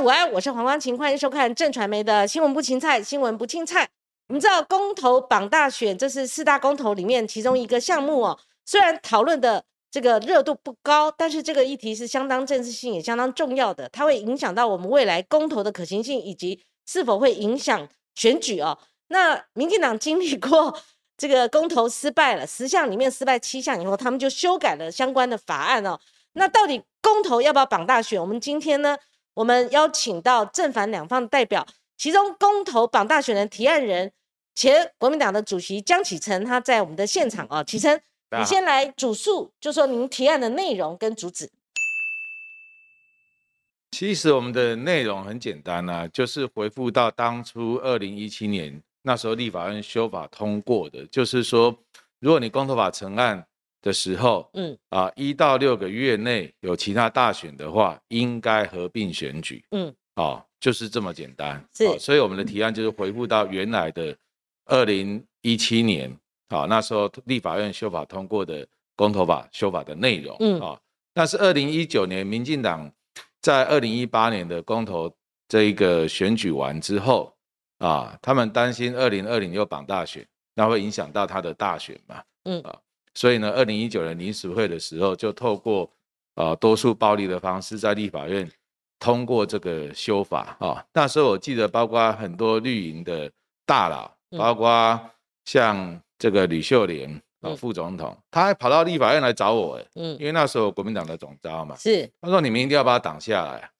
午安，我是黄光琴，欢迎收看正传媒的新闻不青菜，新闻不青菜。我们知道公投榜大选，这是四大公投里面其中一个项目哦。虽然讨论的这个热度不高，但是这个议题是相当政治性也相当重要的，它会影响到我们未来公投的可行性，以及是否会影响选举哦。那民进党经历过这个公投失败了，十项里面失败七项以后，他们就修改了相关的法案哦。那到底公投要不要绑大选？我们今天呢，我们邀请到正反两方的代表，其中公投榜大选的提案人，前国民党的主席江启臣，他在我们的现场哦。启臣，你先来主述，就说您提案的内容跟主旨。其实我们的内容很简单啊，就是回复到当初二零一七年那时候立法院修法通过的，就是说，如果你公投法成案。的时候，嗯。啊，一到六个月内有其他大选的话，应该合并选举，嗯，哦，就是这么简单。是，所以我们的提案就是回复到原来的二零一七年，好，那时候立法院修法通过的公投法修法的内容，嗯。啊，但是二零一九年民进党在二零一八年的公投这一个选举完之后，啊，他们担心二零二零又绑大选，那会影响到他的大选嘛，嗯。啊。所以呢，二零一九年临时会的时候，就透过呃多数暴力的方式，在立法院通过这个修法啊。那时候我记得，包括很多绿营的大佬，包括像这个吕秀莲啊副总统，他还跑到立法院来找我，哎，嗯，因为那时候国民党的总召嘛，是，他说你们一定要把他挡下来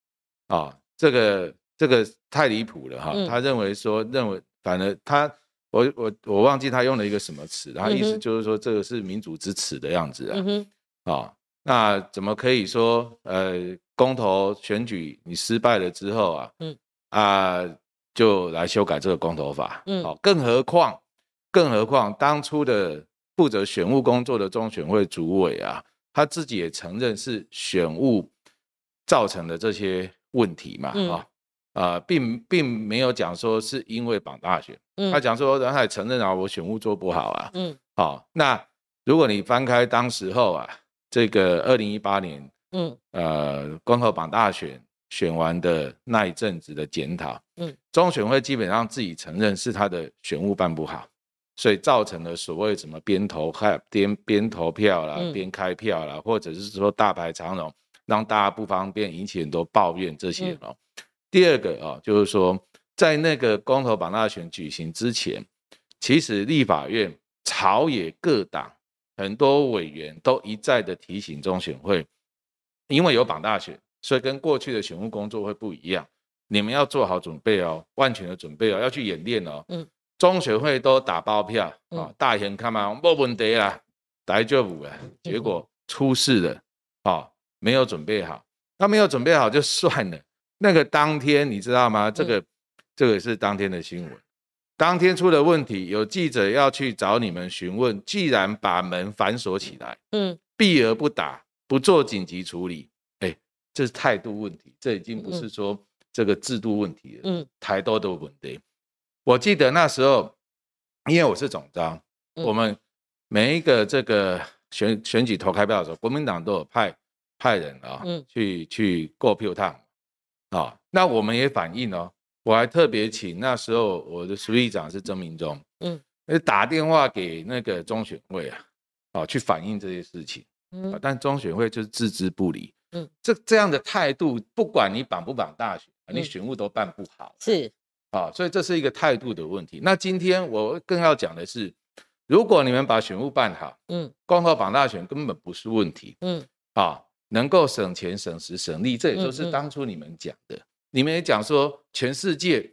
啊，这个这个太离谱了哈。他认为说，认为反而他。我我我忘记他用了一个什么词，他意思就是说这个是民主之耻的样子啊，啊，那怎么可以说呃公投选举你失败了之后啊，嗯。啊就来修改这个公投法，嗯，好，更何况更何况当初的负责选务工作的中选会主委啊，他自己也承认是选务造成的这些问题嘛，啊。啊，并并没有讲说是因为绑大选，他讲说，然后也承认啊，我选务做不好啊，嗯，好，那如果你翻开当时候啊，这个二零一八年，嗯，呃，光和绑大选选完的那一阵子的检讨，嗯，中选会基本上自己承认是他的选务办不好，所以造成了所谓什么边投开边边投票啦，边开票啦，或者是说大排长龙，让大家不方便，引起很多抱怨这些哦。第二个啊，就是说，在那个公投榜大选举行之前，其实立法院朝野各党很多委员都一再的提醒中选会，因为有榜大选，所以跟过去的选务工作会不一样，你们要做好准备哦，万全的准备哦，要去演练哦。嗯，中选会都打包票啊，大贤看嘛，没问题啦，来就补了，结果出事了啊，没有准备好，那没有准备好就算了。那个当天你知道吗？这个这个是当天的新闻，当天出了问题，有记者要去找你们询问，既然把门反锁起来，嗯，避而不打，不做紧急处理，哎，这是态度问题，这已经不是。说这个制度问题了，嗯，台多的问题。我记得那时候，因为我是总召，我们每一个这个选选举投开票的时候，国民党都有派派人啊，嗯，去去过票趟。啊，那我们也反映哦，我还特别请那时候我的书记长是曾明忠，嗯，打电话给那个中选会啊，啊，去反映这些事情，嗯，但中选会就是置之不理，嗯，这这样的态度，不管你绑不绑大选，你选务都办不好，是，啊，所以这是一个态度的问题。那今天我更要讲的是，如果你们把选务办好，嗯，光靠绑大选根本不是问题，嗯，啊。能够省钱、省时、省力，这也就是当初你们讲的。你们也讲说，全世界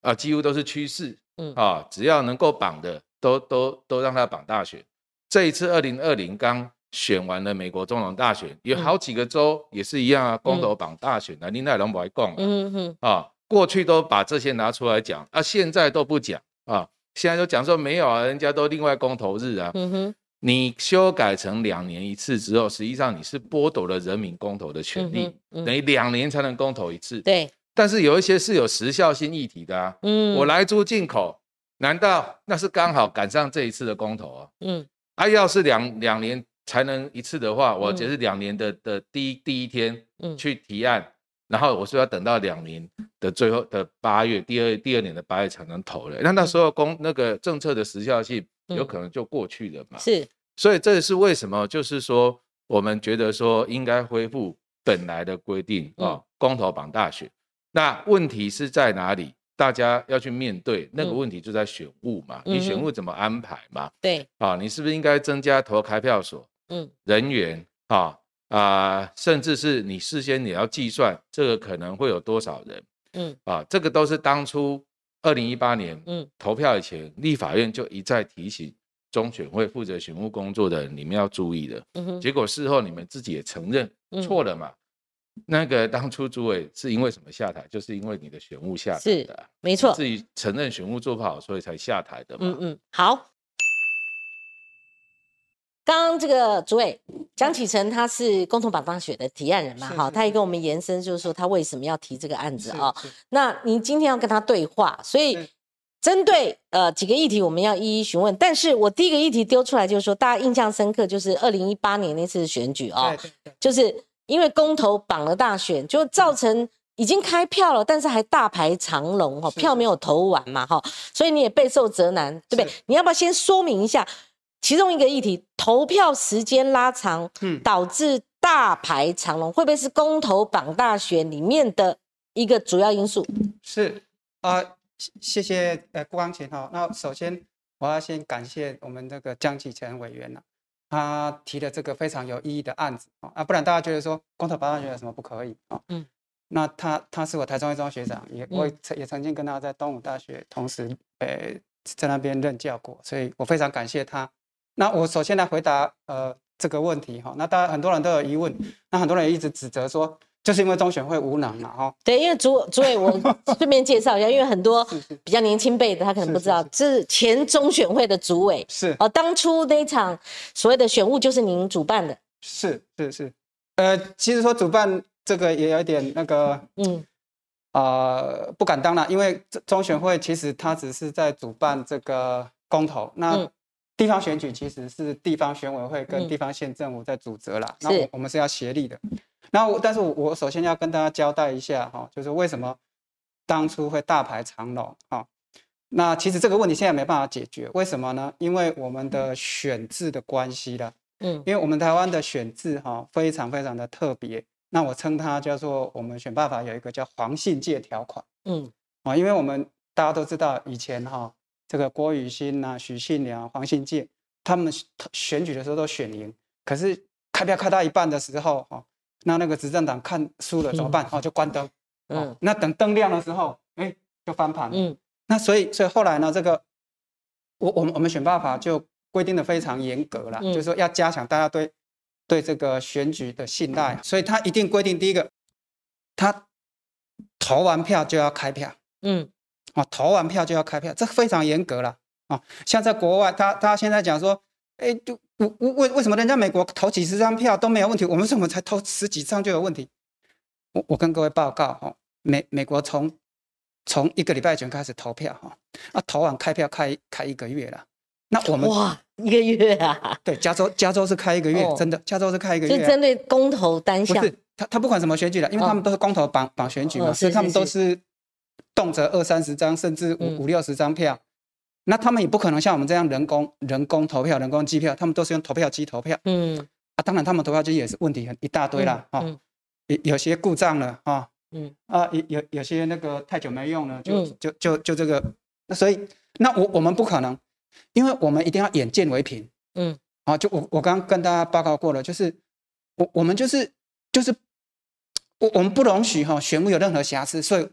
啊，几乎都是趋势，嗯。啊，只要能够绑的，都都都让他绑大选。这一次二零二零刚选完了美国总统大选，有好几个州也是一样啊，公投绑大选的，林奈龙不爱讲嗯哼啊，过去都把这些拿出来讲，啊，现在都不讲啊，现在都讲说没有啊，人家都另外公投日啊，嗯哼。你修改成两年一次之后，实际上你是剥夺了人民公投的权利，等于两年才能公投一次。对，但是有一些是有时效性议题的啊。嗯，我来租进口，难道那是刚好赶上这一次的公投啊？嗯，啊，要是两两年才能一次的话，我只是两年的的第一第一天去提案，然后我说要等到两年的最后的八月，第二第二年的八月才能投了，那那时候公那个政策的时效性有可能就过去了嘛。是，所以这也是为什么，就是说我们觉得说应该恢复本来的规定啊，公投绑大选。那问题是在哪里？大家要去面对那个问题，就在选务嘛，你选务怎么安排嘛？对，啊，你是不是应该增加投开票所？嗯，人员啊啊，甚至是你事先你要计算这个可能会有多少人？嗯，啊，这个都是当初二零一八年嗯投票以前，立法院就一再提醒中选会负责选务工作的人，你们要注意的。嗯哼，结果事后你们自己也承认错了嘛。那个当初主委是因为什么下台？就是因为你的选务下台的，没错，自己承认选务做不好，所以才下台的嘛。嗯嗯，好。刚刚这个主委江启臣他是共同榜当选的提案人嘛？哈，他也跟我们延伸，就是说他为什么要提这个案子啊？那您今天要跟他对话，所以针对呃几个议题，我们要一一询问。但是我第一个议题丢出来就是说，大家印象深刻，就是二零一八年那次选举啊，就是。因为公投绑了大选，就造成已经开票了，但是还大排长龙哈，票没有投完嘛哈，所以你也备受责难，对不对？你要不要先说明一下其中一个议题，投票时间拉长，嗯，导致大排长龙，会不会是公投榜大选里面的一个主要因素？是啊，谢谢呃郭光琴哈。那首先我要先感谢我们这个江启臣委员了。他提的这个非常有意义的案子啊，不然大家觉得说公投榜大学有什么不可以啊？嗯，那他他是我台中一中学长，也我也曾经跟他在东吴大学同时呃在那边任教过，所以我非常感谢他。那我首先来回答呃这个问题哈，那当然很多人都有疑问，那很多人也一直指责说。就是因为中选会无能嘛，哈。对，因为主主委，我顺便介绍一下，因为很多 比较年轻辈的他可能不知道，这是前中选会的主委。是哦，当初那场所谓的选务就是您主办的。是是是，呃，其实说主办这个也有点那个，嗯，啊，不敢当了，因为中选会其实他只是在主办这个公投，那地方选举其实是地方选委会跟地方县政府在主责啦，那我我们是要协力的。那我，但是我我首先要跟大家交代一下哈，就是为什么当初会大排长龙哈？那其实这个问题现在没办法解决，为什么呢？因为我们的选制的关系了，嗯，因为我们台湾的选制哈非常非常的特别，那我称它叫做我们选办法有一个叫黄信介条款，嗯，啊，因为我们大家都知道以前哈这个郭雨欣呐、许信良、黄信介他们选举的时候都选赢，可是开票开到一半的时候哈。那那个执政党看输了怎么办？哦，就关灯。嗯，那等灯亮的时候，哎，就翻盘。嗯，那所以，所以后来呢，这个我我们我们选办法就规定的非常严格了，就是说要加强大家对对这个选举的信赖。所以他一定规定，第一个，他投完票就要开票。嗯，啊，投完票就要开票，这非常严格了。啊，像在国外，他他现在讲说。哎，就我我为为什么人家美国投几十张票都没有问题，我们怎么才投十几张就有问题？我我跟各位报告哦，美美国从从一个礼拜前开始投票哈，啊投完开票开开一个月了，那我们哇一个月啊？对，加州加州是开一个月，真的加州是开一个月，就针对公投单项，不是他他不管什么选举的，因为他们都是公投绑绑选举嘛，所以他们都是动辄二三十张甚至五五六十张票。那他们也不可能像我们这样人工人工投票、人工计票，他们都是用投票机投票。嗯，啊，当然他们投票机也是问题很一大堆啦，哈，有有些故障了，哈，嗯，啊，有有有些那个太久没用了，就就就就这个，那所以那我我们不可能，因为我们一定要眼见为凭，嗯，啊，就我我刚刚跟大家报告过了，就是我我们就是就是我我们不容许哈选务有任何瑕疵，所以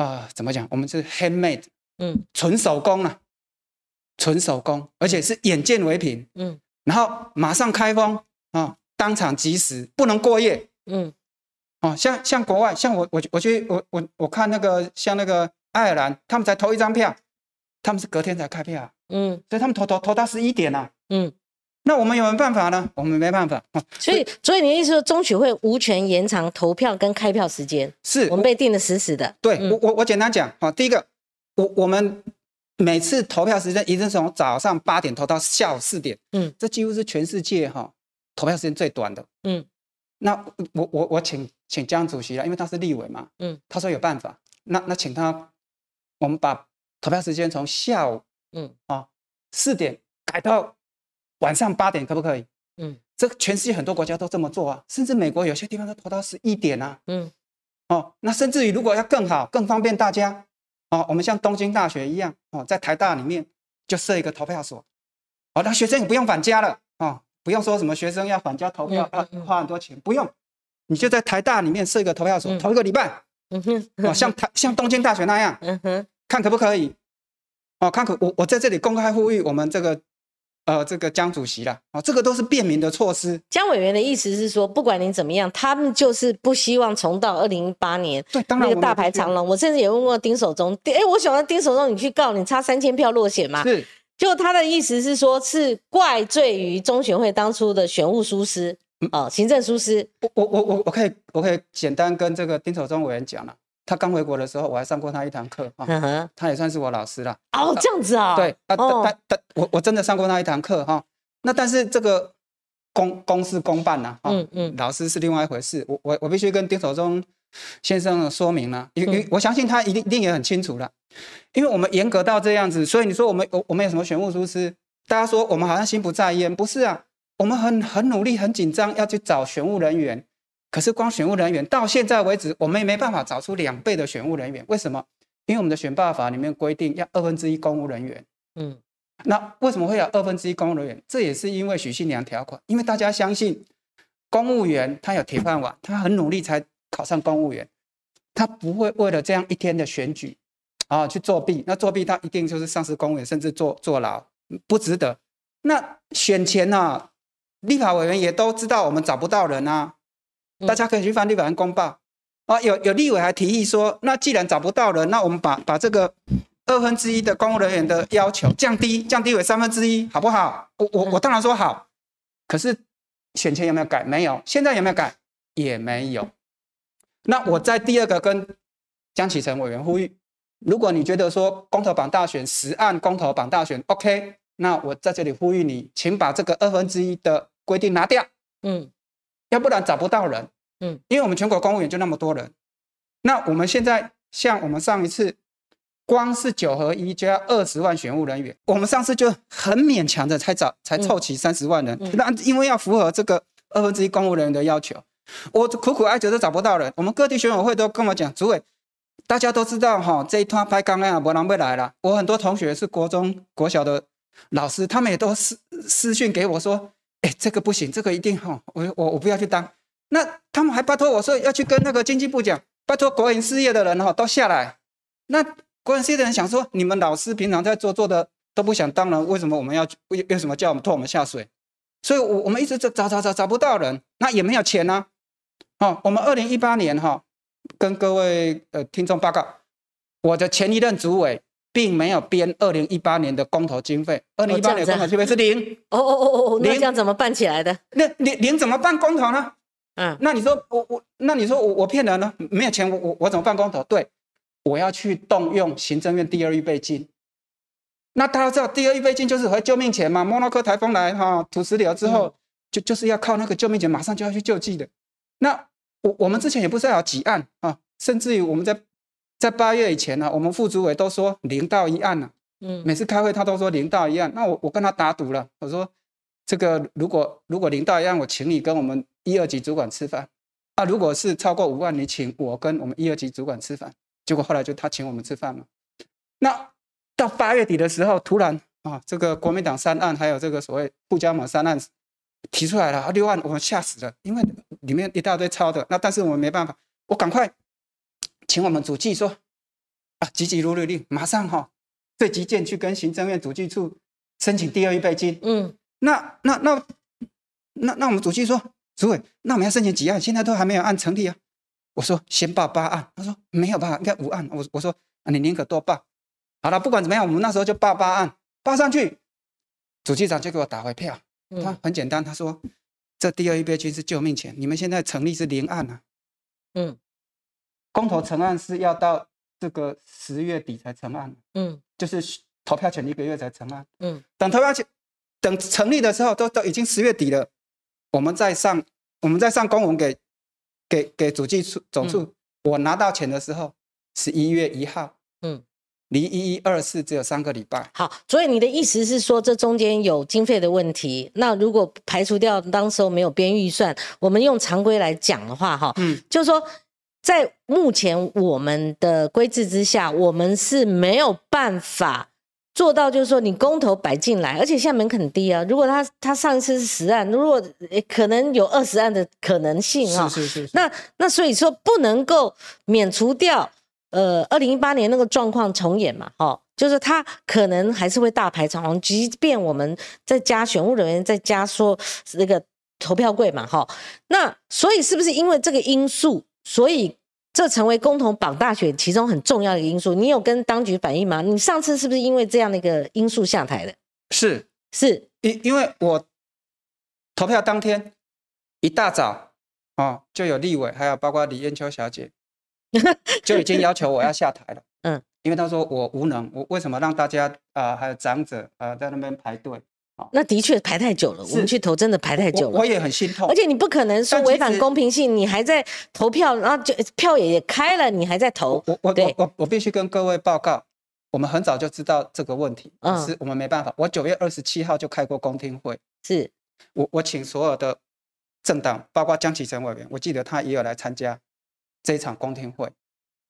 啊，怎么讲，我们是 handmade。嗯，纯手工啊，纯手工，而且是眼见为凭。嗯，然后马上开封啊，当场即时，不能过夜。嗯，哦，像像国外，像我我我去我我我看那个像那个爱尔兰，他们才投一张票，他们是隔天才开票。嗯，所以他们投投投到十一点啊。嗯，那我们有没有办法呢？我们没办法。所以所以你的意思说，中选会无权延长投票跟开票时间？是我们被定的死死的。对我我我简单讲啊，第一个。我我们每次投票时间一定是从早上八点投到下午四点，嗯，这几乎是全世界哈投票时间最短的，嗯，那我我我请请江主席了，因为他是立委嘛，嗯，他说有办法，那那请他，我们把投票时间从下午，嗯啊四点改到晚上八点，可不可以？嗯，这全世界很多国家都这么做啊，甚至美国有些地方都投到十一点啊，嗯，哦，那甚至于如果要更好、更方便大家，哦，我们像东京大学一样，哦，在台大里面就设一个投票所，哦，那学生也不用返家了，哦。不用说什么学生要返家投票要花很多钱，不用，你就在台大里面设一个投票所，投一个礼拜，哦，像台像东京大学那样，看可不可以？哦，看可我我在这里公开呼吁我们这个呃这个江主席了，哦，这个都是便民的措施。江委员的意思是说，不管你怎么样，他们就是不希望重到二零一八年，对，当然那个大排长龙。我甚至也问过丁守中，哎，我喜欢丁守中，你去告你差三千票落选吗？是。就他的意思是说，是怪罪于中选会当初的选务疏失，哦，行政疏失。我我我我我可以我可以简单跟这个丁守中委员讲了，他刚回国的时候，我还上过他一堂课啊，他也算是我老师了。哦，这样子啊？对，啊，但但我我真的上过他一堂课哈。那但是这个公公事公办呐，嗯嗯，老师是另外一回事。我我我必须跟丁守中。先生说明了，因为我相信他一定一定也很清楚了，因为我们严格到这样子，所以你说我们我我们有什么选务疏失？大家说我们好像心不在焉，不是啊，我们很很努力很紧张要去找选务人员，可是光选务人员到现在为止，我们也没办法找出两倍的选务人员，为什么？因为我们的选罢法里面规定要二分之一公务人员，嗯，那为什么会有二分之一公务人员？这也是因为许信良条款，因为大家相信公务员他有铁饭碗，他很努力才。考上公务员，他不会为了这样一天的选举啊去作弊。那作弊他一定就是丧失公务员，甚至坐坐牢，不值得。那选前呢，立法委员也都知道我们找不到人啊，大家可以去翻立法院公报啊。有有立委还提议说，那既然找不到人，那我们把把这个二分之一的公务人员的要求降低，降低为三分之一，好不好？我我我当然说好。可是选前有没有改？没有。现在有没有改？也没有。那我在第二个跟江启臣委员呼吁，如果你觉得说公投榜大选十案公投榜大选 OK，那我在这里呼吁你，请把这个二分之一的规定拿掉，嗯，要不然找不到人，嗯，因为我们全国公务员就那么多人，那我们现在像我们上一次，光是九合一就要二十万选务人员，我们上次就很勉强的才找才凑齐三十万人，那因为要符合这个二分之一公务人员的要求。我苦苦哀求都找不到人，我们各地选委会都跟我讲，主委，大家都知道哈，这一趟拍刚啊，没人会来了。我很多同学是国中、国小的老师，他们也都私私讯给我说，哎，这个不行，这个一定哈，我我我不要去当。那他们还拜托我说要去跟那个经济部讲，拜托国营事业的人哈都下来。那国营事业的人想说，你们老师平常在做做的都不想当了，为什么我们要为为什么叫我们拖我们下水？所以，我我们一直找找找找找不到人，那也没有钱呢。哦，我们二零一八年哈，跟各位呃听众报告，我的前一任主委并没有编二零一八年的公投经费，二零一八年公投经费是零。哦哦哦哦，那这样怎么办起来的？那零零怎么办公投呢？嗯，那你说我我，那你说我我骗人呢？没有钱，我我我怎么办公投？对，我要去动用行政院第二预备金。那大家知道第二预备金就是和救命钱嘛？莫洛克台风来哈，土石流之后，就就是要靠那个救命钱，马上就要去救济的。那我我们之前也不是要几案啊，甚至于我们在在八月以前呢，我们副主委都说零到一案了。嗯，每次开会他都说零到一案，那我我跟他打赌了，我说这个如果如果零到一案，我请你跟我们一二级主管吃饭啊；如果是超过五万，你请我跟我们一二级主管吃饭。结果后来就他请我们吃饭了。那到八月底的时候，突然啊，这个国民党三案还有这个所谓不加码三案。提出来了六万，我们吓死了，因为里面一大堆抄的。那但是我们没办法，我赶快请我们主计说啊，急急如律令，马上哈，最急件去跟行政院主计处申请第二预备金。嗯，那那那那那我们主计说，主委，那我们要申请几案？现在都还没有案成立啊。我说先报八案，他说没有吧，应该五案。我我说你宁可多报。好了，不管怎么样，我们那时候就报八案，报上去，主计长就给我打回票。他很简单，他说：“这第二预备金是救命钱，你们现在成立是零案啊。”嗯，公投成案是要到这个十月底才成案。嗯，就是投票前一个月才成案。嗯，等投票前等成立的时候，都都已经十月底了，我们再上我们再上公文给给给主计处总处，我拿到钱的时候十一月一号，嗯，离一一二四只有三个礼拜。好，所以你的意思是说，这中间有经费的问题。那如果排除掉当时候没有编预算，我们用常规来讲的话，哈，嗯，就是说。在目前我们的规制之下，我们是没有办法做到，就是说你公投摆进来，而且现在门槛低啊。如果他他上一次是十案，如果可能有二十案的可能性啊，是是是。那那所以说不能够免除掉，呃，二零一八年那个状况重演嘛，哦，就是他可能还是会大排长龙，即便我们在加选务人员，在加说那个投票柜嘛，哈。那所以是不是因为这个因素？所以，这成为共同绑大选其中很重要的一个因素。你有跟当局反映吗？你上次是不是因为这样的一个因素下台的？是是，因因为我投票当天一大早哦，就有立委，还有包括李艳秋小姐，就已经要求我要下台了。嗯，因为他说我无能，我为什么让大家啊，还有长者啊，在那边排队？那的确排太久了，我们去投真的排太久了，我也很心痛。而且你不可能说违反公平性，你还在投票，然后就票也开了，你还在投。我我我我我必须跟各位报告，我们很早就知道这个问题，是我们没办法。我九月二十七号就开过公听会，是我我请所有的政党，包括江启臣委员，我记得他也有来参加这一场公听会。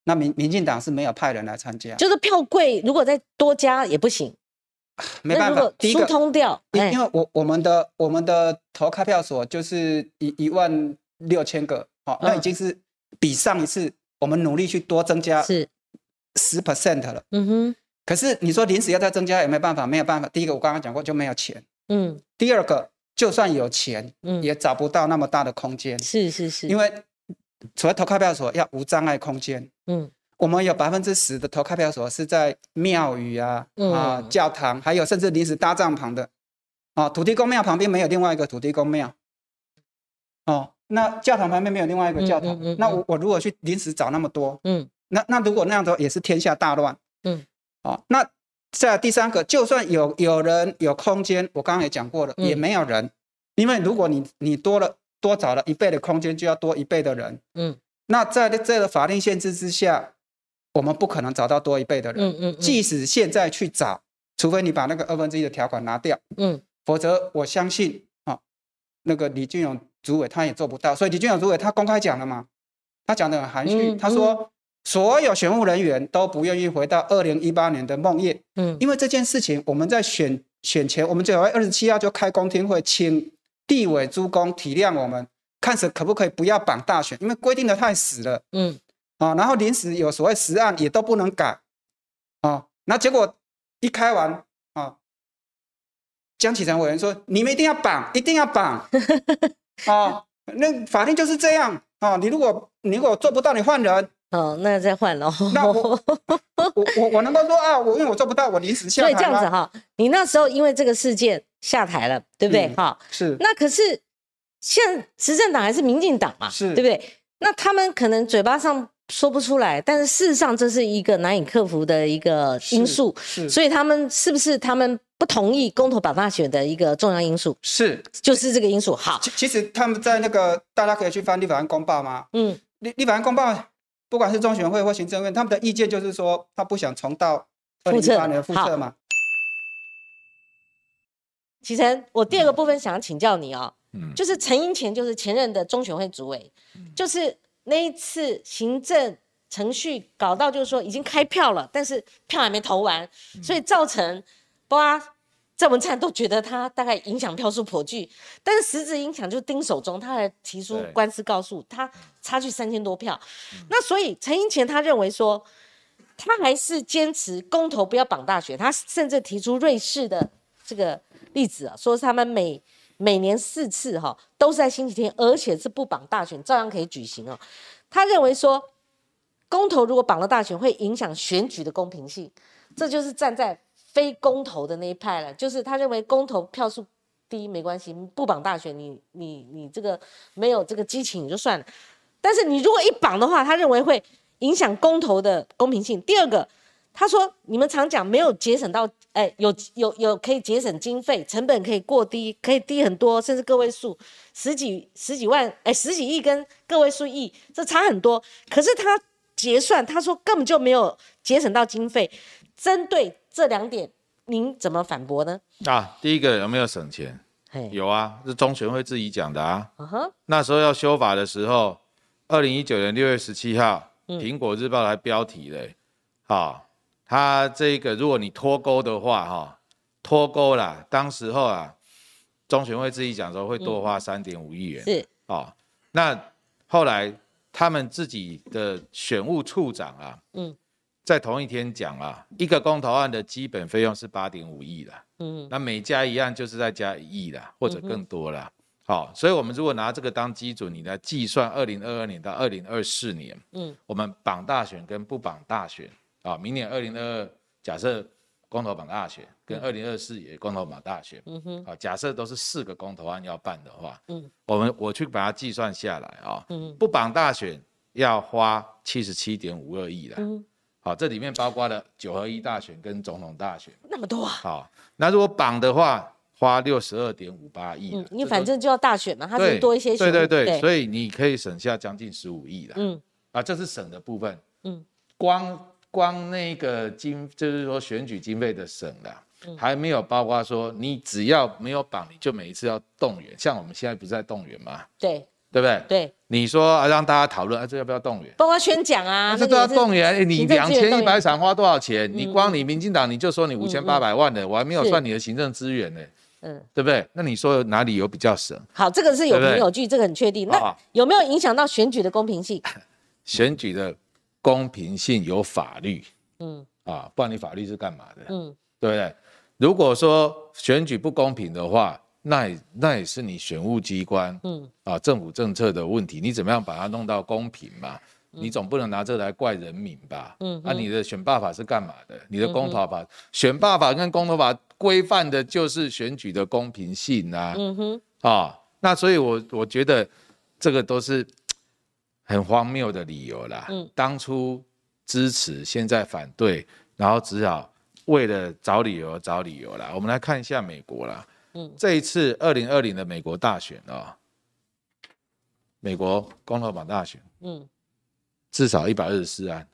那民民进党是没有派人来参加，就是票柜如果再多加也不行。没办法，第一个通掉，因因为我我们的我们的投开票所就是一一万六千个，好，那已经是比上一次我们努力去多增加是十 percent 了，嗯哼。可是你说临时要再增加也没办法，没有办法。第一个我刚刚讲过就没有钱，嗯。第二个就算有钱，嗯，也找不到那么大的空间，是是是，因为除了投开票所要无障碍空间，嗯。我们有百分之十的投开票所是在庙宇啊、啊教堂，还有甚至临时搭帐篷的，啊土地公庙旁边没有另外一个土地公庙，哦，那教堂旁边没有另外一个教堂，那我我如果去临时找那么多，嗯，那那如果那样子也是天下大乱，嗯，哦，那在第三个，就算有有人有空间，我刚刚也讲过了，也没有人，因为如果你你多了多找了一倍的空间，就要多一倍的人，嗯，那在这个法定限制之下。我们不可能找到多一倍的人，嗯嗯，即使现在去找，除非你把那个二分之一的条款拿掉，嗯，否则我相信啊，那个李俊勇主委他也做不到。所以李俊勇主委他公开讲了嘛，他讲的很含蓄，他说所有选务人员都不愿意回到二零一八年的梦魇，嗯，因为这件事情我们在选选前，我们九月二十七号就开公听会，请地委诸公体谅我们，看是可不可以不要绑大选，因为规定的太死了，嗯。啊，然后临时有所谓实案也都不能改，啊，那结果一开完啊，江启臣委员说：“你们一定要绑，一定要绑，啊，那法定就是这样啊，你如果你如果做不到，你换人，哦，那再换喽。那我 我我我能够说啊，我因为我做不到，我临时下台。所以这样子哈，你那时候因为这个事件下台了，对不对？哈，是。那可是现执政党还是民进党嘛，是对不对？那他们可能嘴巴上。说不出来，但是事实上这是一个难以克服的一个因素，是，所以他们是不是他们不同意公投把大选的一个重要因素？是，就是这个因素。好，其实他们在那个大家可以去翻立法院公报吗？嗯，立立法院公报，不管是中选会或行政院，他们的意见就是说，他不想重蹈二零一八年复测嘛。启程，我第二个部分想要请教你哦，嗯，就是陈英前就是前任的中选会主委，就是。那一次行政程序搞到就是说已经开票了，但是票还没投完，所以造成包括郑文灿都觉得他大概影响票数颇巨，但是实质影响就丁守中，他还提出官司告诉他差距三千多票。那所以陈英前他认为说，他还是坚持公投不要绑大选，他甚至提出瑞士的这个例子啊，说是他们每每年四次哈，都是在星期天，而且是不绑大选，照样可以举行哦。他认为说，公投如果绑了大选，会影响选举的公平性，这就是站在非公投的那一派了。就是他认为公投票数低没关系，不绑大选，你你你这个没有这个激情也就算了。但是你如果一绑的话，他认为会影响公投的公平性。第二个。他说你们常讲没有节省到，哎，有有有可以节省经费，成本可以过低，可以低很多，甚至个位数，十几十几万，哎，十几亿跟个位数亿，这差很多。可是他结算，他说根本就没有节省到经费。针对这两点，您怎么反驳呢？啊，第一个有没有省钱？有啊，是中选会自己讲的啊。那时候要修法的时候，二零一九年六月十七号，《苹果日报》来标题嘞，好。他这个，如果你脱钩的话，哈，脱钩了，当时候啊，中选会自己讲说会多花三点五亿元，是，哦，那后来他们自己的选务处长啊，嗯，在同一天讲啊，一个公投案的基本费用是八点五亿的，嗯，那每加一案就是再加一亿的，或者更多了，好，所以我们如果拿这个当基准，你来计算二零二二年到二零二四年，嗯，我们绑大选跟不绑大选。啊，明年二零二二假设公投榜大选跟二零二四也公投榜大选，嗯哼，啊，假设都是四个公投案要办的话，嗯，我们我去把它计算下来啊，嗯，不绑大选要花七十七点五二亿了，嗯，好，这里面包括了九合一大选跟总统大选，那么多啊，好，那如果绑的话，花六十二点五八亿，嗯，你反正就要大选嘛，它就多一些，对对对，所以你可以省下将近十五亿的，嗯，啊，这是省的部分，嗯，光。光那个经，就是说选举经费的省了，还没有包括说你只要没有绑，你就每一次要动员。像我们现在不是在动员吗？对，对不对？对，你说啊，让大家讨论啊，这要不要动员？包括宣讲啊，这都要动员。你两千一百场花多少钱？你光你民进党你就说你五千八百万的，我还没有算你的行政资源呢。嗯，对不对？那你说哪里有比较省？好，这个是有凭有据，这个很确定。那有没有影响到选举的公平性？选举的。公平性有法律，嗯啊，不然你法律是干嘛的？嗯，对不对？如果说选举不公平的话，那那也是你选务机关，嗯啊，政府政策的问题，你怎么样把它弄到公平嘛？你总不能拿这来怪人民吧？嗯，啊你的选罢法是干嘛的？你的公投法、选罢法跟公投法规范的就是选举的公平性啊，嗯哼，啊，那所以我我觉得这个都是。很荒谬的理由啦，嗯，当初支持，现在反对，然后只好为了找理由找理由啦。我们来看一下美国啦，嗯，这一次二零二零的美国大选啊，美国共和党大选，嗯，至少一百二十四案，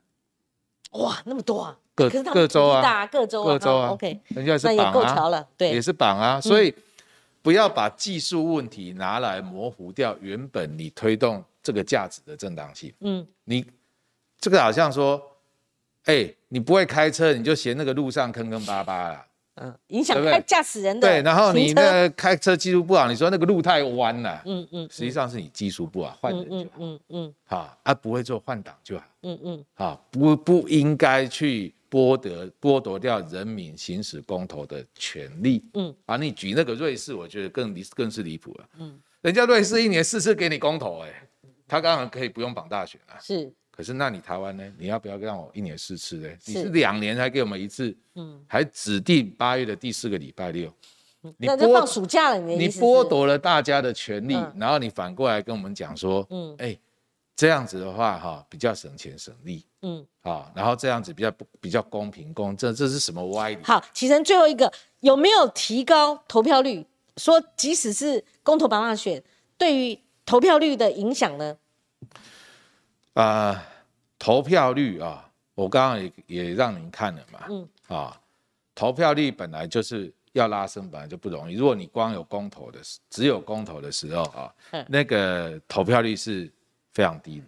哇，那么多啊，各各州啊，各州各州啊，OK，人家是绑啊，对，也是绑啊，所以不要把技术问题拿来模糊掉原本你推动。这个价值的正当性，嗯，你这个好像说，哎，你不会开车，你就嫌那个路上坑坑巴巴啦，嗯，影响开驾驶人的对，然后你那开车技术不好，你说那个路太弯了，嗯嗯，实际上是你技术不好，换人就好，嗯嗯，好，啊，不会做换挡就好，嗯嗯，好，不不应该去剥夺剥夺掉人民行使公投的权利，嗯，啊，你举那个瑞士，我觉得更离更是离谱了，嗯，人家瑞士一年四次给你公投，哎。他当然可以不用绑大选啊，是。可是那你台湾呢？你要不要让我一年四次呢？你是两年才给我们一次，嗯，还指定八月的第四个礼拜六，那就放暑假了。你你剥夺了大家的权利，然后你反过来跟我们讲说，嗯，哎，这样子的话哈，比较省钱省力，嗯，好，然后这样子比较比较公平公正，这是什么歪理？好，启程最后一个有没有提高投票率？说即使是公投绑大选，对于投票率的影响呢？啊，投票率啊，我刚刚也也让您看了嘛，嗯，啊，投票率本来就是要拉升，本来就不容易。如果你光有公投的，只有公投的时候啊，那个投票率是非常低，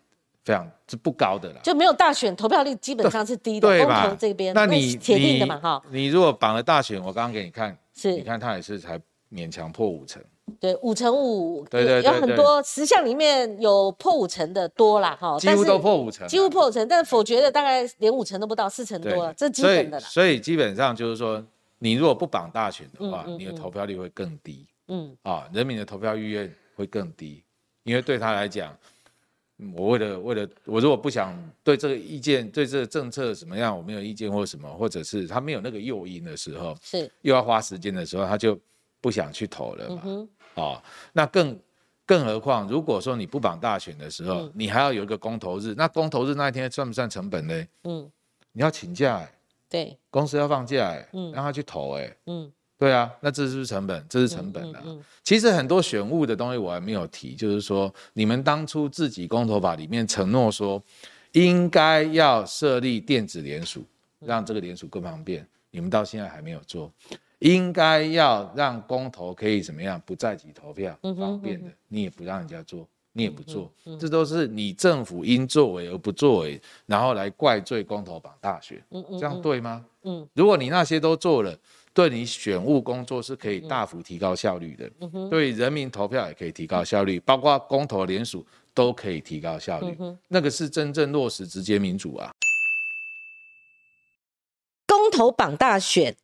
非常是不高的啦。就没有大选投票率基本上是低的，公投这边那你铁定的嘛，哈。你如果绑了大选，我刚刚给你看，是，你看他也是才勉强破五成。对，五成五，对对有很多十项里面有破五成的多啦，哈，几乎都破五成，几乎破五成，但否决的大概连五成都不到，四成多了，这基本的啦。所以基本上就是说，你如果不绑大选的话，你的投票率会更低，嗯，啊，人民的投票意愿会更低，因为对他来讲，我为了为了我如果不想对这个意见对这个政策怎么样，我没有意见或什么，或者是他没有那个诱因的时候，是。又要花时间的时候，他就不想去投了嘛。哦，那更更何况，如果说你不绑大选的时候，你还要有一个公投日，那公投日那一天算不算成本呢？嗯，你要请假，对，公司要放假哎，嗯，让他去投哎，嗯，对啊，那这是不是成本？这是成本啊。其实很多选务的东西我还没有提，就是说你们当初自己公投法里面承诺说应该要设立电子联署，让这个联署更方便，你们到现在还没有做。应该要让公投可以怎么样不在籍投票方便的，你也不让人家做。你也不做，这都是你政府因作为而不作为，然后来怪罪公投榜大选，这样对吗？嗯，如果你那些都做了，对你选务工作是可以大幅提高效率的，对人民投票也可以提高效率，包括公投联署都可以提高效率，那个是真正落实直接民主啊。公投榜大选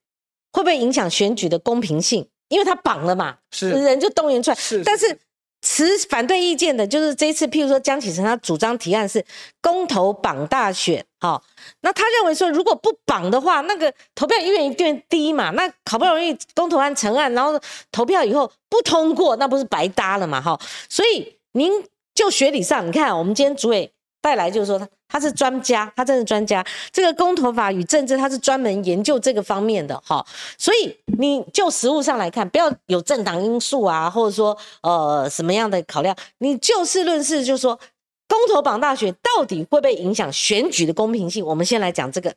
会不会影响选举的公平性？因为他绑了嘛，是人就动员出来，是，但是。持反对意见的，就是这一次，譬如说江启臣，他主张提案是公投绑大选，好，那他认为说，如果不绑的话，那个投票意愿一定低嘛，那好不容易公投案成案，然后投票以后不通过，那不是白搭了嘛，哈，所以您就学理上，你看我们今天主委。带来就是说他他是专家，他真是专家。这个公投法与政治，他是专门研究这个方面的哈。所以你就实物上来看，不要有政党因素啊，或者说呃什么样的考量，你就事论事，就是说公投榜大选到底会不会影响选举的公平性？我们先来讲这个，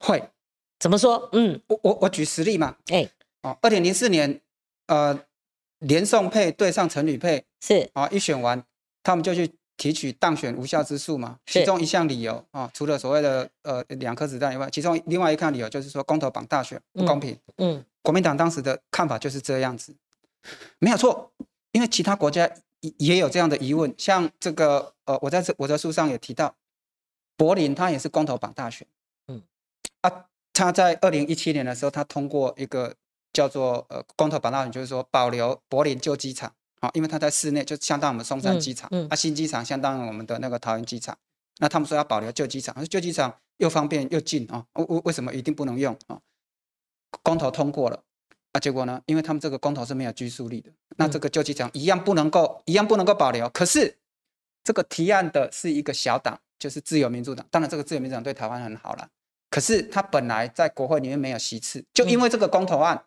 会怎么说？嗯，我我我举实例嘛。哎，哦，二零零四年，呃，连宋配对上陈吕配是啊，一选完，他们就去。提取当选无效之数嘛？其中一项理由啊，除了所谓的呃两颗子弹以外，其中另外一项理由就是说公投榜大选不公平。嗯，国民党当时的看法就是这样子，没有错，因为其他国家也有这样的疑问。像这个呃，我在这我在书上也提到，柏林它也是公投榜大选。嗯，啊，他在二零一七年的时候，他通过一个叫做呃公投榜大选，就是说保留柏林旧机场。好，因为它在室内，就相当于我们松山机场，啊，新机场相当于我们的那个桃园机场。那他们说要保留旧机场，旧机场又方便又近啊，为为什么一定不能用啊？公投通过了，啊，结果呢？因为他们这个公投是没有拘束力的，那这个旧机场一样不能够，一样不能够保留。可是这个提案的是一个小党，就是自由民主党。当然，这个自由民主党对台湾很好了，可是他本来在国会里面没有席次，就因为这个公投案。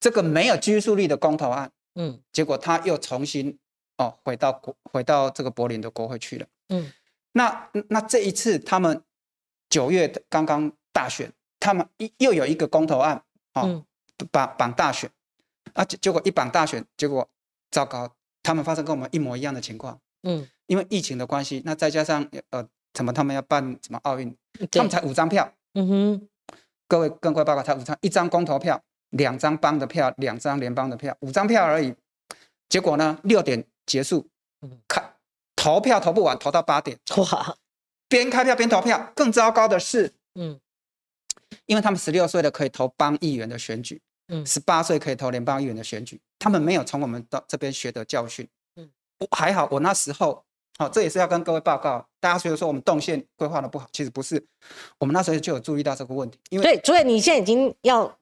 这个没有拘束力的公投案，嗯，结果他又重新哦回到国回到这个柏林的国会去了，嗯，那那这一次他们九月刚刚大选，他们又又有一个公投案，哦，绑绑大选，啊结结果一绑大选，结果糟糕，他们发生跟我们一模一样的情况，嗯，因为疫情的关系，那再加上呃什么他们要办什么奥运，他们才五张票，嗯哼，各位各位报告，才五张一张公投票。两张邦的票，两张联邦的票，五张票而已。结果呢，六点结束，看投票投不完，投到八点。哇！边开票边投票。更糟糕的是，嗯，因为他们十六岁的可以投邦议员的选举，嗯，十八岁可以投联邦议员的选举，他们没有从我们到这边学的教训。嗯，还好，我那时候，好，这也是要跟各位报告，大家觉得说我们动线规划的不好，其实不是，我们那时候就有注意到这个问题。因为对，主任，你现在已经要。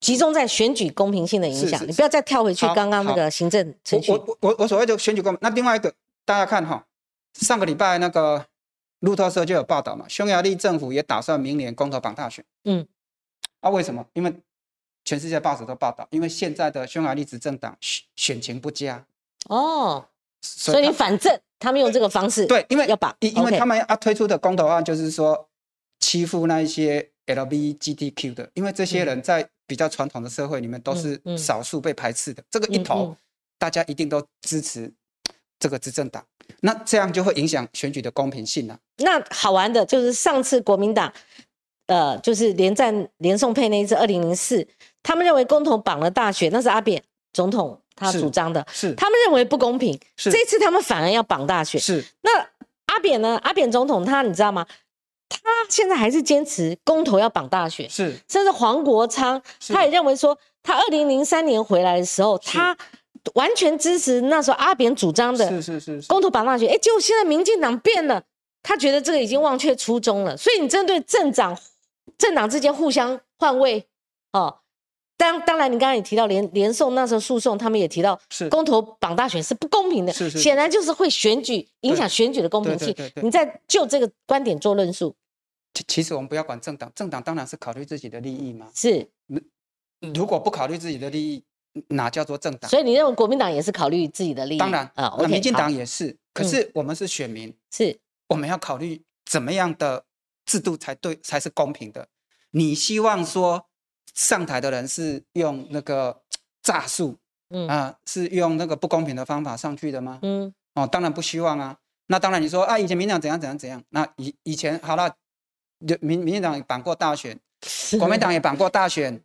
集中在选举公平性的影响，你不要再跳回去刚刚那个行政程序。我我我我所谓的选举公，那另外一个大家看哈，上个礼拜那个路透社就有报道嘛，匈牙利政府也打算明年公投绑大选。嗯，啊为什么？因为全世界报纸都报道，因为现在的匈牙利执政党选选情不佳。哦，所以你反正他们用这个方式，对，因为要把，因为他们要推出的公投案就是说欺负那一些 LGBTQ 的，因为这些人在。比较传统的社会里面都是少数被排斥的，这个一投，大家一定都支持这个执政党，那这样就会影响选举的公平性了。那好玩的就是上次国民党，呃，就是连战连宋配那一次二零零四，他们认为公投绑了大选，那是阿扁总统他主张的，是他们认为不公平，这次他们反而要绑大选，是那阿扁呢？阿扁总统他你知道吗？他现在还是坚持公投要绑大选，是，甚至黄国昌他也认为说，他二零零三年回来的时候，他完全支持那时候阿扁主张的，是是是公投绑大选。哎，结果现在民进党变了，他觉得这个已经忘却初衷了。所以你针对政党政党之间互相换位，哦，当当然你刚刚也提到连连送那时候诉讼，他们也提到是公投绑大选是不公平的，是是，显然就是会选举影响选举的公平性。你在就这个观点做论述。其其实我们不要管政党，政党当然是考虑自己的利益嘛。是，如果不考虑自己的利益，哪叫做政党？所以你认为国民党也是考虑自己的利益？当然啊，那民进党也是。可是我们是选民，是我们要考虑怎么样的制度才对，才是公平的。你希望说上台的人是用那个 诈术，嗯啊，是用那个不公平的方法上去的吗？嗯，哦，当然不希望啊。那当然你说啊，以前民进党怎样怎样怎样，那以以前好了，民民进党绑过大选，国民党也绑过大选，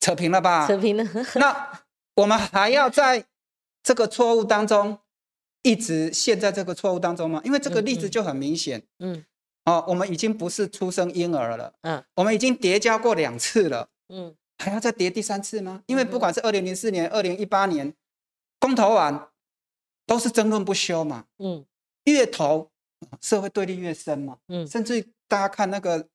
扯平了吧？扯平了。那我们还要在这个错误当中一直陷在这个错误当中吗？因为这个例子就很明显，嗯。哦，我们已经不是出生婴儿了，嗯，我们已经叠加过两次了，嗯，还要再叠第三次吗？因为不管是二零零四年、二零一八年公投完，都是争论不休嘛，嗯，越投社会对立越深嘛，嗯，甚至大家看那个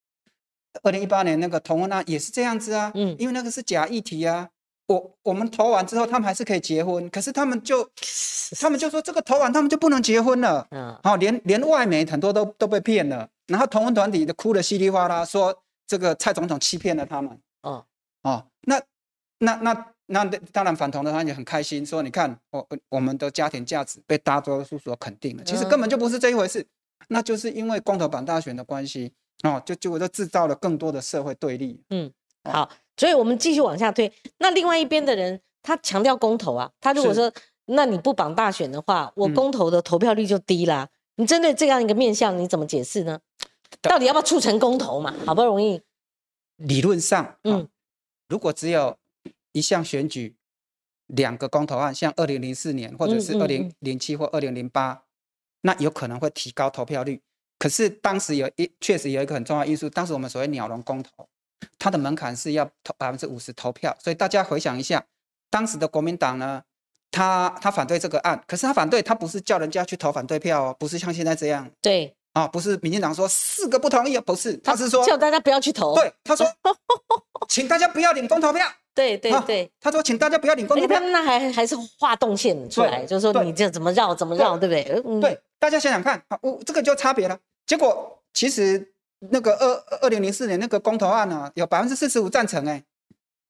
二零一八年那个同婚案也是这样子啊，嗯，因为那个是假议题啊。我我们投完之后，他们还是可以结婚，可是他们就，他们就说这个投完他们就不能结婚了，嗯，好，连连外媒很多都都被骗了，然后同婚团体都哭得稀里哗啦，说这个蔡总统欺骗了他们，哦，哦，那那那那当然反同的他也很开心，说你看我我们的家庭价值被大多数所肯定了，其实根本就不是这一回事，那就是因为光头绑大选的关系，哦，就就就制造了更多的社会对立，嗯，好。所以，我们继续往下推。那另外一边的人，他强调公投啊。他如果说，那你不绑大选的话，我公投的投票率就低啦。你针对这样一个面向，你怎么解释呢？到底要不要促成公投嘛？好不容易，理论上，嗯，如果只有一项选举，两个公投案，像二零零四年，或者是二零零七或二零零八，那有可能会提高投票率。可是当时有一确实有一个很重要因素，当时我们所谓鸟笼公投。它的门槛是要投百分之五十投票，所以大家回想一下，当时的国民党呢，他他反对这个案，可是他反对他不是叫人家去投反对票哦，不是像现在这样，对啊，不是民进党说四个不同意，不是，他是说叫大家不要去投，对，他说，请大家不要领公投票，对对对，他说请大家不要领公投票，那还还是画动线出来，就是说你这怎么绕怎么绕，对不对？对，大家想想看，我这个就差别了，结果其实。那个二二零零四年那个公投案呢，有百分之四十五赞成哎，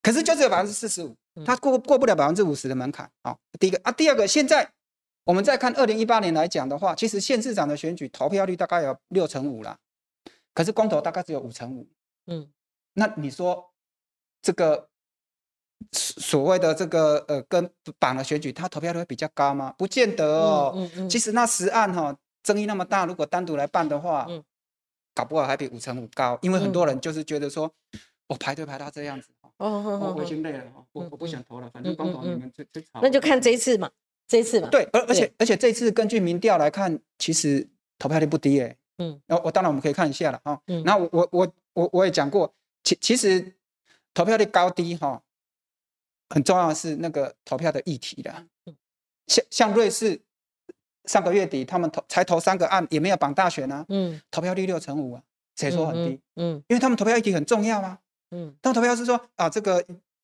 可是就只有百分之四十五，他过过不了百分之五十的门槛啊。第一个啊，第二个，现在我们再看二零一八年来讲的话，其实县市长的选举投票率大概有六成五了，可是公投大概只有五成五。嗯，那你说这个所谓的这个呃跟绑的选举，他投票率会比较高吗？不见得哦。嗯嗯。其实那十案哈争议那么大，如果单独来办的话，嗯。搞不好还比五成五高，因为很多人就是觉得说，我排队排到这样子，哦，我已经累了，我我不想投了，反正公投你们最最吵。那就看这一次嘛，这次嘛。对，而而且而且这次根据民调来看，其实投票率不低诶。嗯，然后我当然我们可以看一下了哈。嗯。然后我我我我我也讲过，其其实投票率高低哈，很重要的是那个投票的议题的。像像瑞士。上个月底，他们投才投三个案，也没有绑大选啊。嗯，投票率六成五啊，谁说很低？嗯，因为他们投票议题很重要啊。嗯，当投票是说啊，这个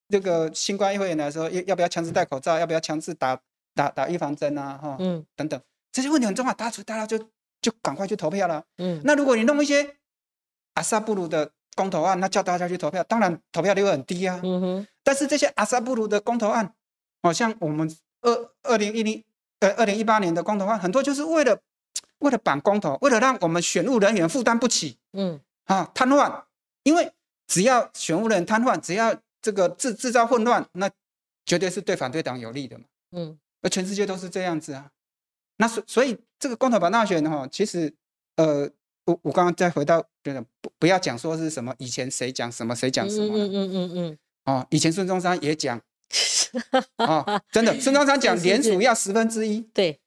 这个新冠肺炎来说，要要不要强制戴口罩？要不要强制打打打预防针啊？哈，嗯，等等这些问题很重要，大家大家就就赶快去投票了。嗯，那如果你弄一些阿萨布鲁的公投案，那叫大家去投票，当然投票率会很低啊。嗯哼，但是这些阿萨布鲁的公投案，好像我们二二零一零。呃，二零一八年的公投案很多就是为了为了绑公投，为了让我们选务人员负担不起，嗯，啊，瘫痪，因为只要选务人瘫痪，只要这个制制造混乱，那绝对是对反对党有利的嘛，嗯，而全世界都是这样子啊，那所所以这个公投绑大选哈，其实呃，我我刚刚再回到，不不要讲说是什么以前谁讲什么谁讲什么，嗯嗯嗯嗯，哦，以前孙中山也讲。啊，真的，孙中山讲联署要十分之一，对，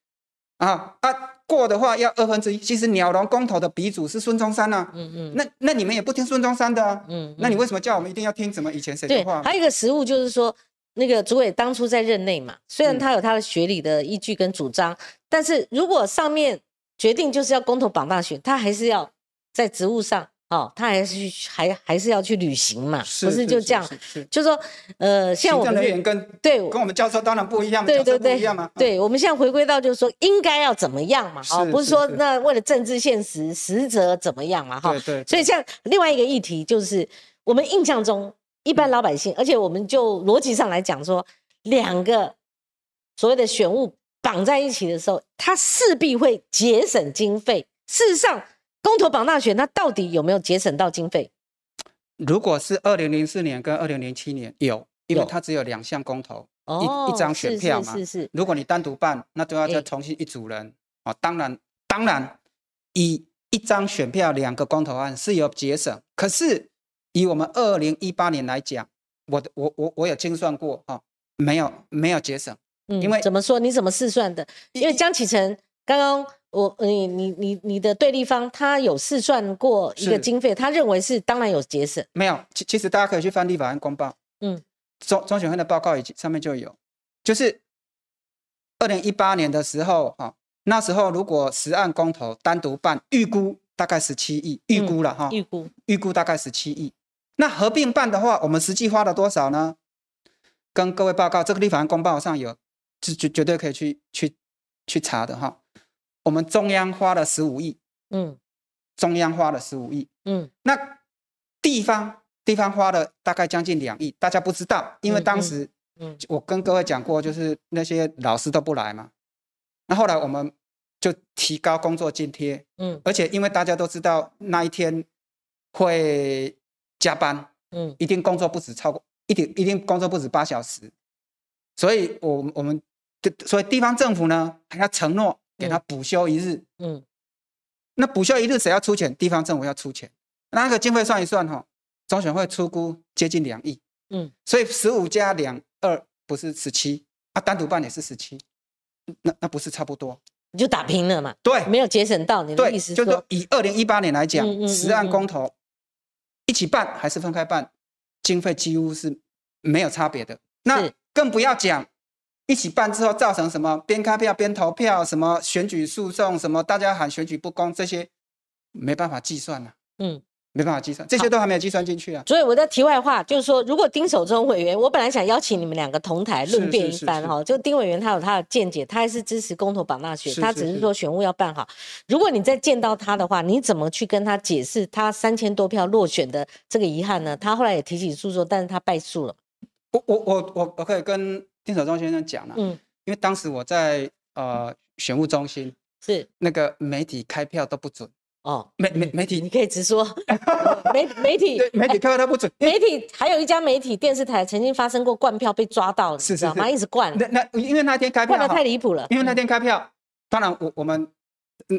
啊啊过的话要二分之一。其实鸟笼公投的鼻祖是孙中山啊，嗯嗯，那那你们也不听孙中山的啊，嗯，那你为什么叫我们一定要听什么以前谁的话？还有一个实物就是说，那个主委当初在任内嘛，虽然他有他的学理的依据跟主张，但是如果上面决定就是要公投绑大选，他还是要在职务上哦，他还是去还还是要去履行嘛，不是就这样？就说呃，像我们人员跟对跟我们教授当然不一样，对对对，一样嘛。对，我们现在回归到就是说应该要怎么样嘛，哦，不是说那为了政治现实，实则怎么样嘛，哈。对对。所以像另外一个议题就是我们印象中一般老百姓，而且我们就逻辑上来讲说，两个所谓的选务绑在一起的时候，它势必会节省经费。事实上。公投绑大选，它到底有没有节省到经费？如果是二零零四年跟二零零七年有，因为它只有两项公投，一一张选票嘛。是是。如果你单独办，那都要再重新一组人哦。当然，当然，以一张选票两个公投案是有节省，可是以我们二零一八年来讲，我的我我我有清算过哈，没有没有节省。嗯。因为怎么说？你怎么试算的？因为江启臣刚刚。我你你你你的对立方他有试算过一个经费，他认为是当然有节省。没有，其其实大家可以去翻立法案公报，嗯，中中选会的报告以及上面就有，就是二零一八年的时候，哈，那时候如果十案公投单独办，预估大概十七亿，预估了哈，预估预估大概十七亿。那合并办的话，我们实际花了多少呢？跟各位报告，这个立法案公报上有，绝绝绝对可以去去去查的哈。我们中央花了十五亿，嗯，中央花了十五亿，嗯，那地方地方花了大概将近两亿，大家不知道，因为当时，嗯，我跟各位讲过，就是那些老师都不来嘛，那后来我们就提高工作津贴，嗯，而且因为大家都知道那一天会加班，嗯，一定工作不止超过一定一定工作不止八小时，所以我我们所以地方政府呢还要承诺。给他补休一日，嗯，那补休一日谁要出钱？地方政府要出钱，那个经费算一算哈，中选会出估接近两亿，嗯，所以十五加两二不是十七啊，单独办也是十七，那那不是差不多？你就打平了嘛？对，没有节省到你的意思。就是说以二零一八年来讲，十案公投一起办还是分开办，经费几乎是没有差别的。那更不要讲。一起办之后造成什么边开票边投票，什么选举诉讼，什么大家喊选举不公，这些没办法计算了。嗯，没办法计算，这些都还没有计算进去啊。所以我的题外话就是说，如果丁守中委员，我本来想邀请你们两个同台论辩一番哈，就丁委员他有他的见解，他还是支持公投榜大选，他只是说选务要办好。如果你再见到他的话，你怎么去跟他解释他三千多票落选的这个遗憾呢？他后来也提起诉讼，但是他败诉了。我我我我我可以跟。丁守中先生讲了，嗯，因为当时我在呃选务中心，是那个媒体开票都不准哦，媒媒媒体。你可以直说，媒媒体。媒体开票他不准，媒体还有一家媒体电视台曾经发生过灌票被抓到，是是吗？一直灌，那那因为那天开票灌的太离谱了，因为那天开票，当然我我们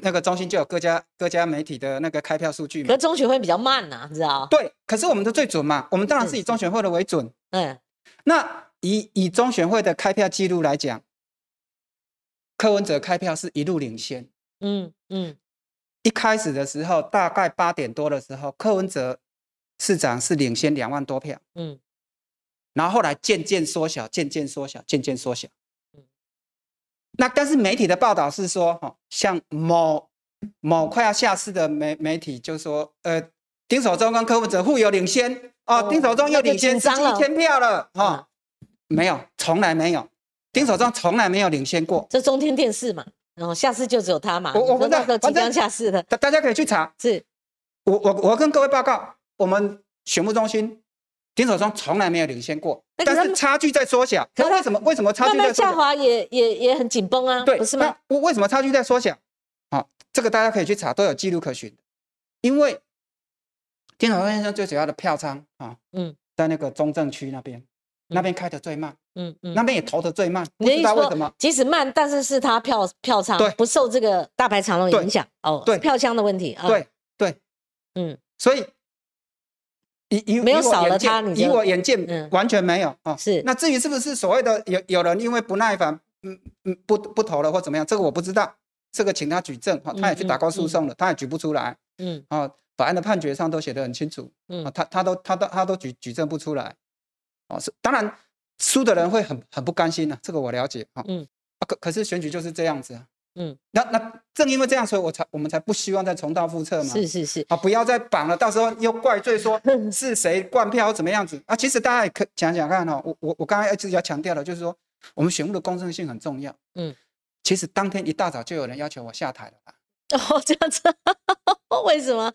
那个中心就有各家各家媒体的那个开票数据，可中选会比较慢呐，知道。对，可是我们的最准嘛，我们当然是以中选会的为准，嗯，那。以以中选会的开票记录来讲，柯文哲开票是一路领先。嗯嗯，一开始的时候，大概八点多的时候，柯文哲市长是领先两万多票。嗯，然后后来渐渐缩小，渐渐缩小，渐渐缩小。嗯，那但是媒体的报道是说，哈，像某某快要下市的媒媒体就说，呃，丁守中跟柯文哲互有领先。哦，丁守中又领先十几千票了。哈。没有，从来没有，丁守中从来没有领先过。这中天电视嘛，然后下次就只有他嘛。我我们的即将下市的，大大家可以去查。是，我我我跟各位报告，我们选务中心丁守中从来没有领先过，但是差距在缩小。可是为什么为什么差距在下滑也也也很紧绷啊？对，不是吗？为为什么差距在缩小？好，这个大家可以去查，都有记录可循。因为丁守中先生最主要的票仓啊，嗯，在那个中正区那边。那边开的最慢，嗯嗯，那边也投的最慢，不知道为什么。即使慢，但是是他票票仓不受这个大排长龙影响。哦，对，票箱的问题啊，对对，嗯，所以以以没有少了他，以我眼见完全没有啊。是，那至于是不是所谓的有有人因为不耐烦，嗯嗯不不投了或怎么样，这个我不知道，这个请他举证哈，他也去打过诉讼了，他也举不出来，嗯。啊，法案的判决上都写得很清楚，嗯。啊，他他都他都他都举举证不出来。哦，是当然，输的人会很很不甘心呐，这个我了解啊。嗯，可可是选举就是这样子啊。嗯，那那正因为这样，所以我才我们才不希望再重蹈覆辙嘛。是是是，啊，不要再绑了，到时候又怪罪说 是谁灌票怎么样子啊？其实大家也可想想看哦，我我我刚刚一直要强调的，就是说我们选务的公正性很重要。嗯，其实当天一大早就有人要求我下台了。哦，这样子，为什么？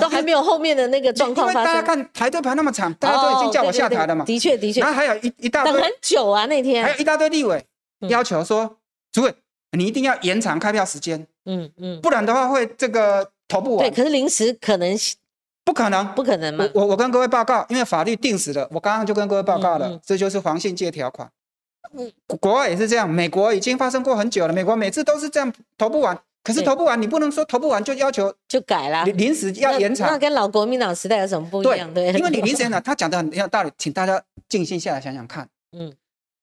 都还没有后面的那个状况发生。大家看排队排那么长，大家都已经叫我下台了嘛。的确的确。然后还有一一大堆等很久啊，那天还有一大堆立委要求说，主委你一定要延长开票时间。嗯嗯，不然的话会这个投不完。对，可是临时可能不可能，不可能嘛。我我跟各位报告，因为法律定死了，我刚刚就跟各位报告了，这就是黄信借条款。嗯，国外也是这样，美国已经发生过很久了，美国每次都是这样投不完。可是投不完，你不能说投不完就要求就改了，临时要延长。那跟老国民党时代有什么不一样？对，因为你临时延长，他讲的很有道理，请大家静心下来想想看。嗯，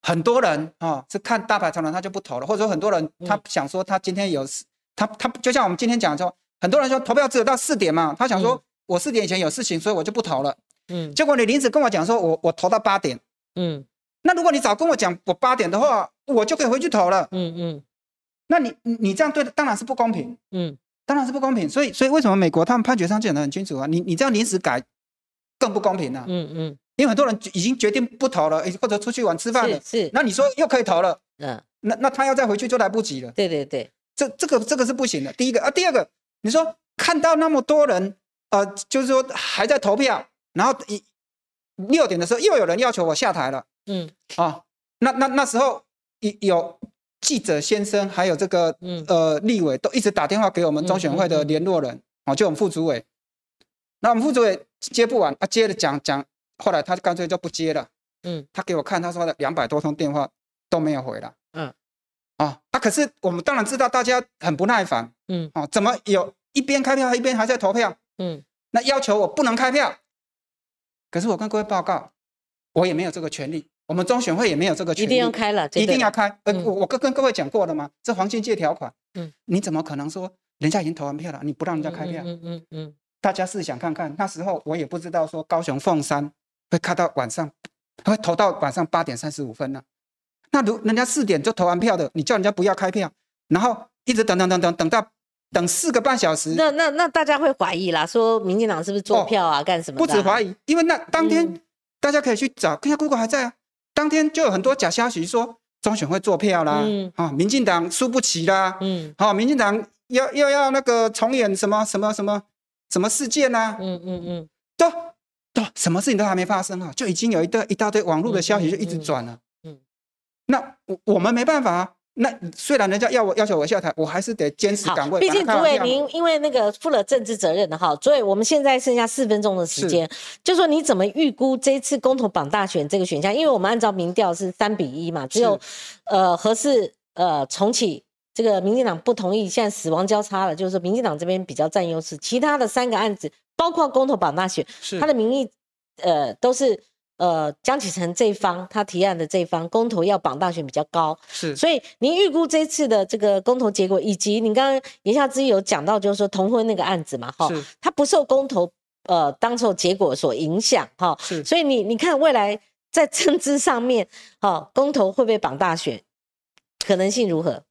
很多人啊是看大牌长龙他就不投了，或者说很多人他想说他今天有事，他他就像我们今天讲说，很多人说投票只有到四点嘛，他想说我四点以前有事情，所以我就不投了。嗯，结果你临时跟我讲说我我投到八点。嗯，那如果你早跟我讲我八点的话，我就可以回去投了。嗯嗯。那你你这样对当然是不公平，嗯，当然是不公平。所以所以为什么美国他们判决上讲的很清楚啊？你你这样临时改更不公平呢？嗯嗯，因为很多人已经决定不投了，或者出去玩吃饭了，是。那你说又可以投了，嗯，那那他要再回去就来不及了。对对对，这这个这个是不行的。第一个啊，第二个，你说看到那么多人，呃，就是说还在投票，然后一六点的时候又有人要求我下台了，嗯啊，那那那时候有。记者先生还有这个呃立委都一直打电话给我们中选会的联络人哦，就我们副主委。那我们副主委接不完啊，接着讲讲，后来他干脆就不接了。嗯，他给我看，他说的两百多通电话都没有回了。嗯，啊，啊，可是我们当然知道大家很不耐烦。嗯，哦，怎么有一边开票一边还在投票？嗯，那要求我不能开票。可是我跟各位报告，我也没有这个权利。我们中选会也没有这个权利，一定要开了，一定要开。呃，我我跟跟各位讲过了吗？这黄金借条款，嗯，你怎么可能说人家已经投完票了，你不让人家开票？嗯嗯嗯。大家试想看看，那时候我也不知道说高雄凤山会开到晚上，会投到晚上八点三十五分呢。那如人家四点就投完票的，你叫人家不要开票，然后一直等等等等等到等四个半小时，那那那大家会怀疑啦，说民进党是不是做票啊，干什么？不止怀疑，因为那当天大家可以去找，看下 Google 还在啊。当天就有很多假消息说中选会做票啦，啊，民进党输不起啦，嗯，好，民进党要又要那个重演什么什么什么什么事件呢？嗯嗯嗯，都都什么事情都还没发生啊，就已经有一堆一大堆网络的消息就一直转了，嗯，那我我们没办法。那虽然人家要我要求我下台，我还是得坚持岗位。毕竟主委您因为那个负了政治责任的哈，所以我们现在剩下四分钟的时间，就说你怎么预估这次公投榜大选这个选项？因为我们按照民调是三比一嘛，只有呃合适呃重启这个民进党不同意，现在死亡交叉了，就是说民进党这边比较占优势，其他的三个案子包括公投榜大选，他的民意呃都是。呃，江启臣这一方，他提案的这一方公投要绑大选比较高，是，所以您预估这次的这个公投结果，以及您刚刚言下之意有讲到，就是说同婚那个案子嘛，哈，它不受公投呃当时结果所影响，哈，是，所以你你看未来在政治上面，哈，公投会不会绑大选，可能性如何？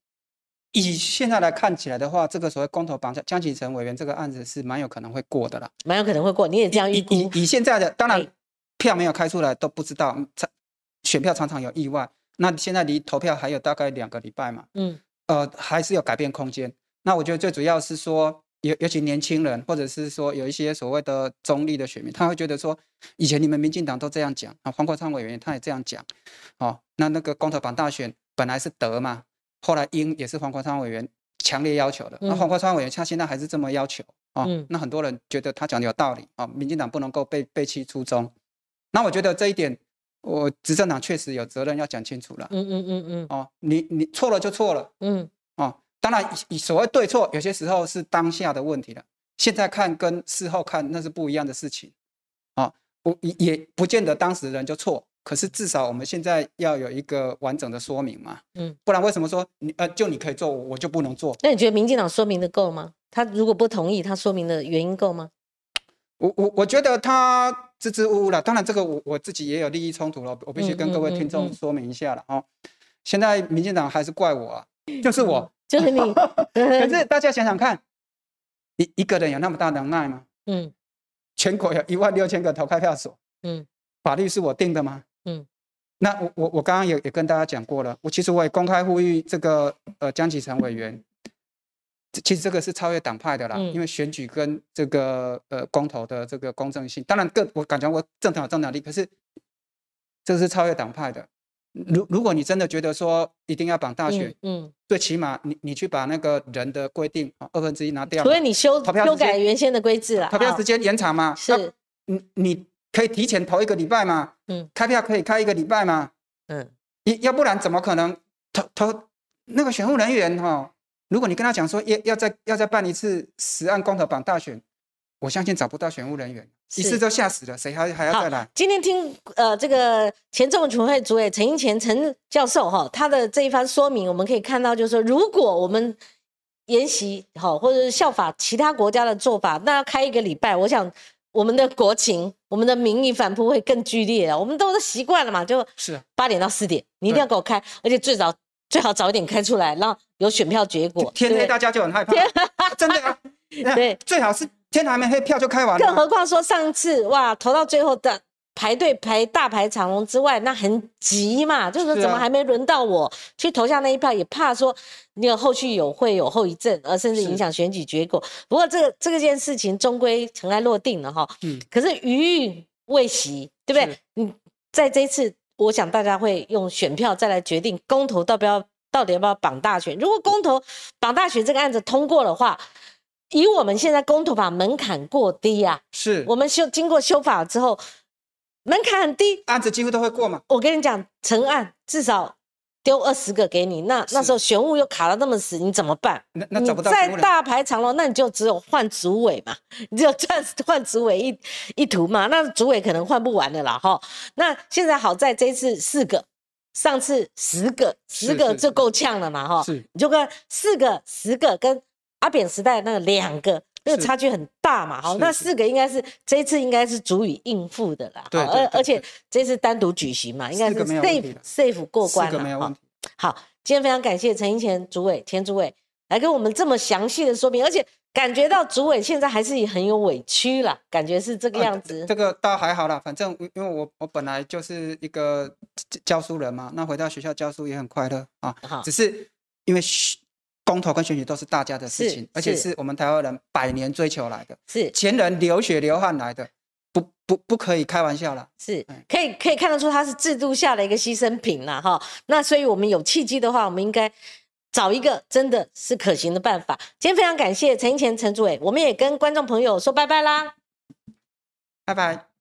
以现在来看起来的话，这个所谓公投绑江启臣委员这个案子是蛮有可能会过的啦，蛮有可能会过，你也这样预估？以以现在的当然。票没有开出来都不知道，选票常常有意外。那现在离投票还有大概两个礼拜嘛，嗯，呃，还是有改变空间。那我觉得最主要是说，尤尤其年轻人，或者是说有一些所谓的中立的选民，他会觉得说，以前你们民进党都这样讲啊，黄国昌委员他也这样讲，哦，那那个公投榜大选本来是得嘛，后来英也是黄国昌委员强烈要求的，那黄国昌委员他现在还是这么要求哦，那很多人觉得他讲的有道理啊，民进党不能够背背弃初衷。那我觉得这一点，我执政党确实有责任要讲清楚了。嗯嗯嗯嗯。哦，你你错了就错了。嗯。哦，当然，以所谓对错，有些时候是当下的问题了。现在看跟事后看那是不一样的事情。哦，不也不见得当事人就错，可是至少我们现在要有一个完整的说明嘛。嗯。不然为什么说你呃就你可以做，我就不能做？那你觉得民进党说明的够吗？他如果不同意，他说明的原因够吗？我我我觉得他。支支吾吾了，当然这个我我自己也有利益冲突了，我必须跟各位听众说明一下了哦。现在民进党还是怪我啊，就是我就是你。可是大家想想看，一一个人有那么大能耐吗？嗯。全国有一万六千个投开票所。嗯。法律是我定的吗？嗯。那我我我刚刚也也跟大家讲过了，我其实我也公开呼吁这个呃江启臣委员。其实这个是超越党派的啦，因为选举跟这个呃公投的这个公正性，当然更我感觉我正常有正常力，可是这个是超越党派的。如如果你真的觉得说一定要绑大选，嗯，最起码你你去把那个人的规定啊二分之一拿掉，除非你修修改原先的规制了，投票时间延长嘛，是，你你可以提前投一个礼拜嘛，嗯，开票可以开一个礼拜嘛，嗯，要要不然怎么可能投投那个选务人员哈？如果你跟他讲说要要再要再办一次十案公投榜大选，我相信找不到选务人员，一次都吓死了，谁还还要再来？今天听呃这个前政委会主委陈英前陈教授哈，他的这一番说明，我们可以看到，就是说如果我们沿袭好或者是效法其他国家的做法，那要开一个礼拜，我想我们的国情、我们的民意反扑会更剧烈啊。我们都是习惯了嘛，就是八点到四点，你一定要给我开，而且最早。最好早一点开出来，让有选票结果。天黑大家就很害怕，真的啊。对，最好是天还没黑，票就开完了。更何况说上次哇，投到最后的排队排大排长龙之外，那很急嘛，就是怎么还没轮到我去投下那一票，也怕说你有后续有会有后遗症，而甚至影响选举结果。不过这个这个件事情终归尘埃落定了哈。嗯。可是余韵未息，对不对？你，在这次。我想大家会用选票再来决定公投到不要到底要不要绑大选。如果公投绑大选这个案子通过的话，以我们现在公投法门槛过低啊，是我们修经过修法之后门槛很低，案子几乎都会过嘛。我跟你讲，成案至少。丢二十个给你，那那时候玄武又卡的那么死，你怎么办？那那找不到在大排长龙，那你就只有换主委嘛，你只有 换换主委一一图嘛。那主委可能换不完的啦，哈。那现在好在这次四个，上次十个，十个就够呛了嘛，哈。是，你就跟四个、十个跟阿扁时代那两个，那个差距很大嘛，好，那四个应该是这一次应该是足以应付的啦。对，而而且这次单独举行嘛，应该是 safe safe 过关了。好，今天非常感谢陈英前主委、田主委来跟我们这么详细的说明，而且感觉到主委现在还是很有委屈啦，感觉是这个样子。这个倒还好啦，反正因为我我本来就是一个教书人嘛，那回到学校教书也很快乐啊。只是因为公投跟选举都是大家的事情，而且是我们台湾人百年追求来的，是前人流血流汗来的。不不不可以开玩笑了，是可以可以看得出它是制度下的一个牺牲品了哈。那所以我们有契机的话，我们应该找一个真的是可行的办法。今天非常感谢陈英前陈主委，我们也跟观众朋友说拜拜啦，拜拜。